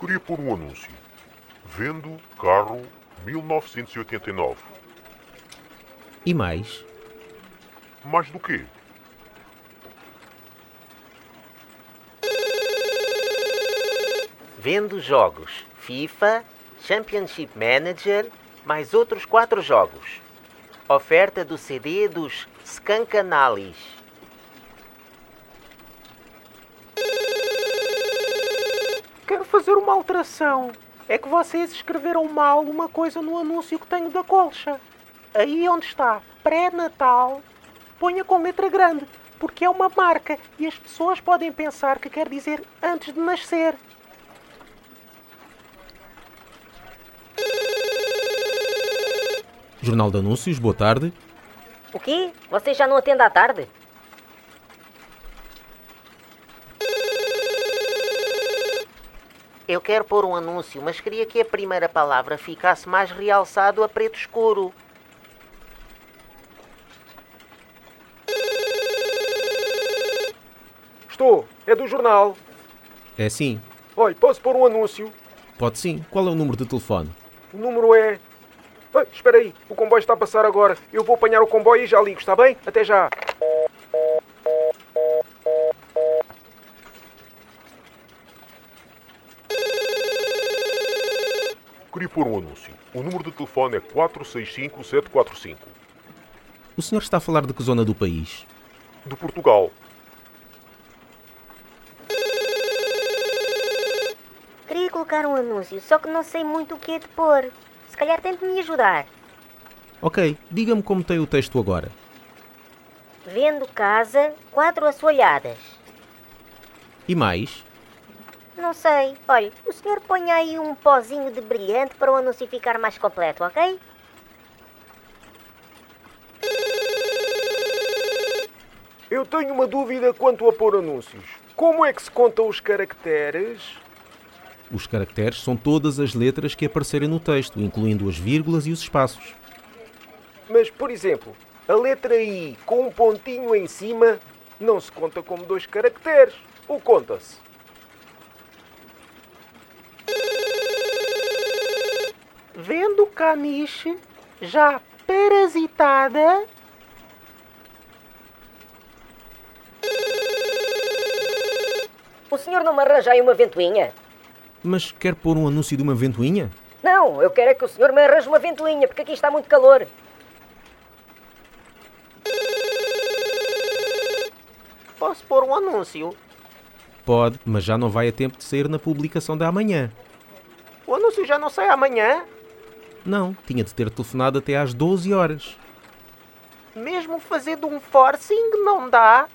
Queria pôr um anúncio. Vendo carro 1989. E mais? Mais do quê? Vendo jogos FIFA, Championship Manager, mais outros quatro jogos. Oferta do CD dos Scancanalis. Quero fazer uma alteração. É que vocês escreveram mal uma coisa no anúncio que tenho da colcha. Aí onde está pré-natal, ponha com letra grande, porque é uma marca e as pessoas podem pensar que quer dizer antes de nascer. Jornal de Anúncios, boa tarde. O quê? Você já não atende à tarde? Eu quero pôr um anúncio, mas queria que a primeira palavra ficasse mais realçado a preto escuro. Estou, é do jornal. É sim. Olha, posso pôr um anúncio? Pode sim. Qual é o número de telefone? O número é. Ai, espera aí, o comboio está a passar agora. Eu vou apanhar o comboio e já ligo, está bem? Até já. Queria pôr um anúncio. O número de telefone é 465745. O senhor está a falar de que zona do país? De Portugal. Queria colocar um anúncio, só que não sei muito o que é de pôr. Se calhar tente me ajudar. Ok, diga-me como tem o texto agora. Vendo casa, quatro assoalhadas. E mais? Não sei. Olha, o senhor põe aí um pozinho de brilhante para o anúncio ficar mais completo, ok? Eu tenho uma dúvida quanto a pôr anúncios. Como é que se contam os caracteres? Os caracteres são todas as letras que aparecerem no texto, incluindo as vírgulas e os espaços. Mas, por exemplo, a letra I com um pontinho em cima não se conta como dois caracteres. Ou conta-se? Vendo caniche já parasitada, O senhor não me arranja aí uma ventoinha? Mas quer pôr um anúncio de uma ventoinha? Não, eu quero é que o senhor me arranje uma ventoinha, porque aqui está muito calor. Posso pôr um anúncio? Pode, mas já não vai a tempo de sair na publicação da amanhã. o anúncio já não sai amanhã. Não, tinha de ter telefonado até às 12 horas. Mesmo fazendo um forcing não dá.